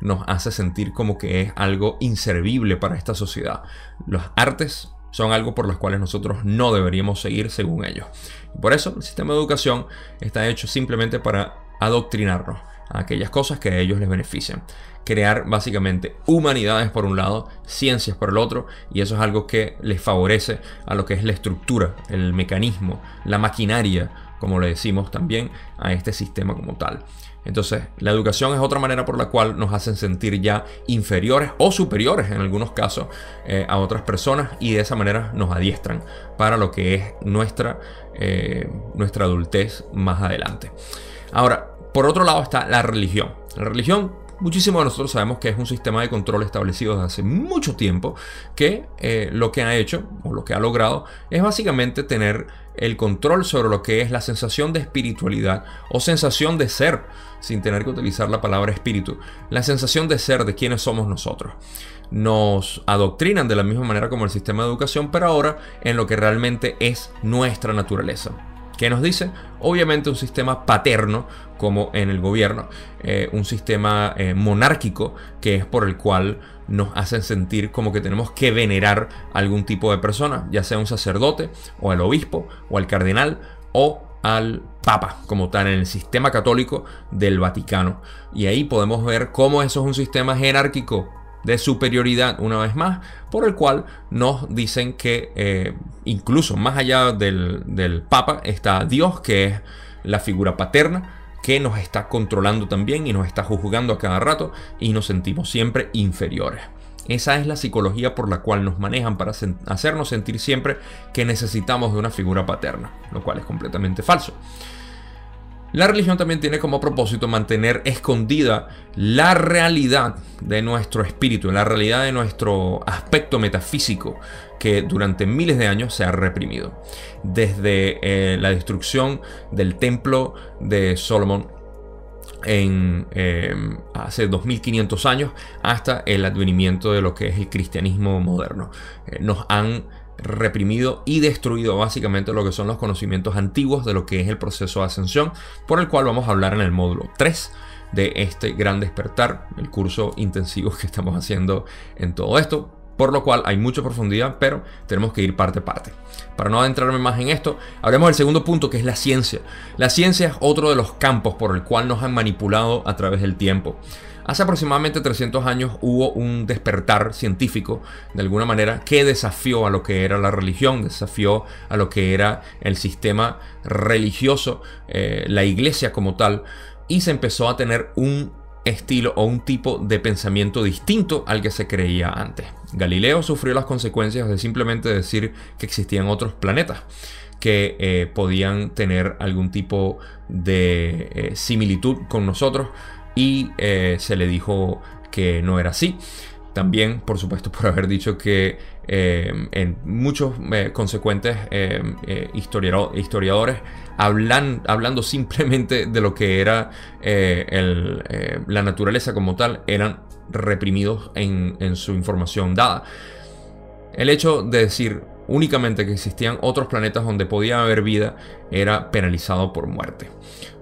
nos hace sentir como que es algo inservible para esta sociedad. Los artes son algo por los cuales nosotros no deberíamos seguir según ellos. Por eso el sistema de educación está hecho simplemente para adoctrinarnos a aquellas cosas que a ellos les benefician. Crear básicamente humanidades por un lado, ciencias por el otro, y eso es algo que les favorece a lo que es la estructura, el mecanismo, la maquinaria, como le decimos también, a este sistema como tal. Entonces, la educación es otra manera por la cual nos hacen sentir ya inferiores o superiores en algunos casos eh, a otras personas y de esa manera nos adiestran para lo que es nuestra, eh, nuestra adultez más adelante. Ahora, por otro lado está la religión. La religión Muchísimos de nosotros sabemos que es un sistema de control establecido desde hace mucho tiempo que eh, lo que ha hecho o lo que ha logrado es básicamente tener el control sobre lo que es la sensación de espiritualidad o sensación de ser, sin tener que utilizar la palabra espíritu, la sensación de ser de quienes somos nosotros. Nos adoctrinan de la misma manera como el sistema de educación, pero ahora en lo que realmente es nuestra naturaleza. ¿Qué nos dice? Obviamente un sistema paterno como en el gobierno, eh, un sistema eh, monárquico que es por el cual nos hacen sentir como que tenemos que venerar a algún tipo de persona, ya sea un sacerdote o al obispo o al cardenal o al Papa como tal en el sistema católico del Vaticano. Y ahí podemos ver cómo eso es un sistema jerárquico de superioridad una vez más, por el cual nos dicen que eh, incluso más allá del, del Papa está Dios, que es la figura paterna, que nos está controlando también y nos está juzgando a cada rato y nos sentimos siempre inferiores. Esa es la psicología por la cual nos manejan para hacernos sentir siempre que necesitamos de una figura paterna, lo cual es completamente falso. La religión también tiene como propósito mantener escondida la realidad de nuestro espíritu, la realidad de nuestro aspecto metafísico que durante miles de años se ha reprimido. Desde eh, la destrucción del templo de Solomon en, eh, hace 2500 años hasta el advenimiento de lo que es el cristianismo moderno. Eh, nos han reprimido y destruido básicamente lo que son los conocimientos antiguos de lo que es el proceso de ascensión, por el cual vamos a hablar en el módulo 3 de este gran despertar, el curso intensivo que estamos haciendo en todo esto, por lo cual hay mucha profundidad, pero tenemos que ir parte a parte. Para no adentrarme más en esto, hablemos del segundo punto que es la ciencia. La ciencia es otro de los campos por el cual nos han manipulado a través del tiempo. Hace aproximadamente 300 años hubo un despertar científico, de alguna manera, que desafió a lo que era la religión, desafió a lo que era el sistema religioso, eh, la iglesia como tal, y se empezó a tener un estilo o un tipo de pensamiento distinto al que se creía antes. Galileo sufrió las consecuencias de simplemente decir que existían otros planetas que eh, podían tener algún tipo de eh, similitud con nosotros y eh, se le dijo que no era así. También, por supuesto, por haber dicho que eh, en muchos eh, consecuentes historiadores hablan, hablando simplemente de lo que era la naturaleza como tal, eran reprimidos en su información dada. El hecho de decir únicamente que existían otros planetas donde podía haber vida era penalizado por muerte,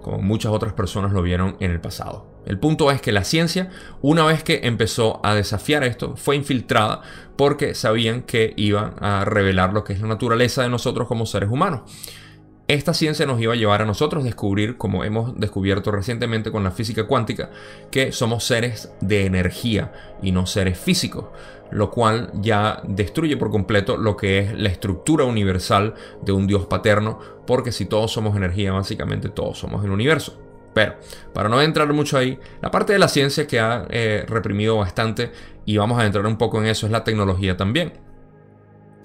como muchas otras personas lo vieron en el pasado. El punto es que la ciencia, una vez que empezó a desafiar esto, fue infiltrada porque sabían que iban a revelar lo que es la naturaleza de nosotros como seres humanos. Esta ciencia nos iba a llevar a nosotros a descubrir, como hemos descubierto recientemente con la física cuántica, que somos seres de energía y no seres físicos, lo cual ya destruye por completo lo que es la estructura universal de un Dios paterno, porque si todos somos energía, básicamente todos somos el universo. Pero, para no entrar mucho ahí, la parte de la ciencia que ha eh, reprimido bastante, y vamos a entrar un poco en eso, es la tecnología también.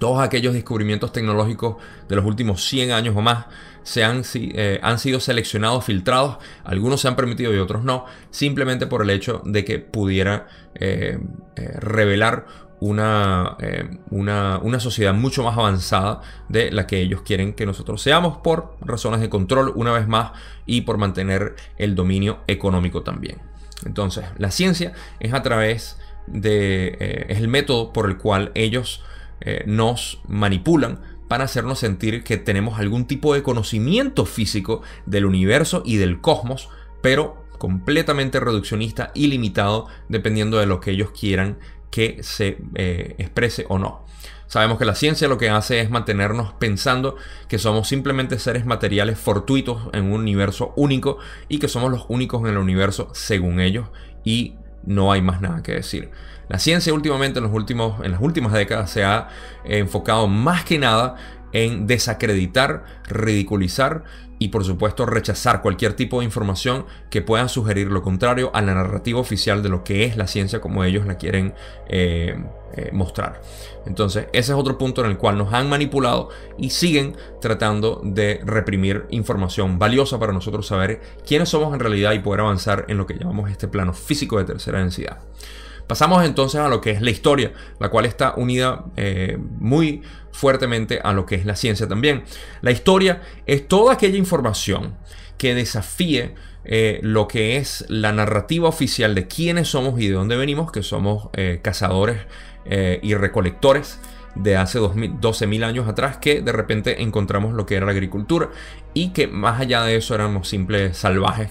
Todos aquellos descubrimientos tecnológicos de los últimos 100 años o más se han, eh, han sido seleccionados, filtrados, algunos se han permitido y otros no, simplemente por el hecho de que pudiera eh, revelar eh, una, una, sociedad mucho más avanzada de la que ellos quieren que nosotros seamos por razones de control una vez más y por mantener el dominio económico también. Entonces, la ciencia es a través de... Eh, es el método por el cual ellos eh, nos manipulan para hacernos sentir que tenemos algún tipo de conocimiento físico del universo y del cosmos, pero completamente reduccionista y limitado dependiendo de lo que ellos quieran que se eh, exprese o no. Sabemos que la ciencia lo que hace es mantenernos pensando que somos simplemente seres materiales fortuitos en un universo único y que somos los únicos en el universo según ellos y no hay más nada que decir. La ciencia últimamente en, los últimos, en las últimas décadas se ha enfocado más que nada en desacreditar, ridiculizar y por supuesto rechazar cualquier tipo de información que pueda sugerir lo contrario a la narrativa oficial de lo que es la ciencia como ellos la quieren eh, eh, mostrar. Entonces ese es otro punto en el cual nos han manipulado y siguen tratando de reprimir información valiosa para nosotros saber quiénes somos en realidad y poder avanzar en lo que llamamos este plano físico de tercera densidad. Pasamos entonces a lo que es la historia, la cual está unida eh, muy fuertemente a lo que es la ciencia también. La historia es toda aquella información que desafíe eh, lo que es la narrativa oficial de quiénes somos y de dónde venimos, que somos eh, cazadores y recolectores de hace 12.000 años atrás que de repente encontramos lo que era la agricultura y que más allá de eso éramos simples salvajes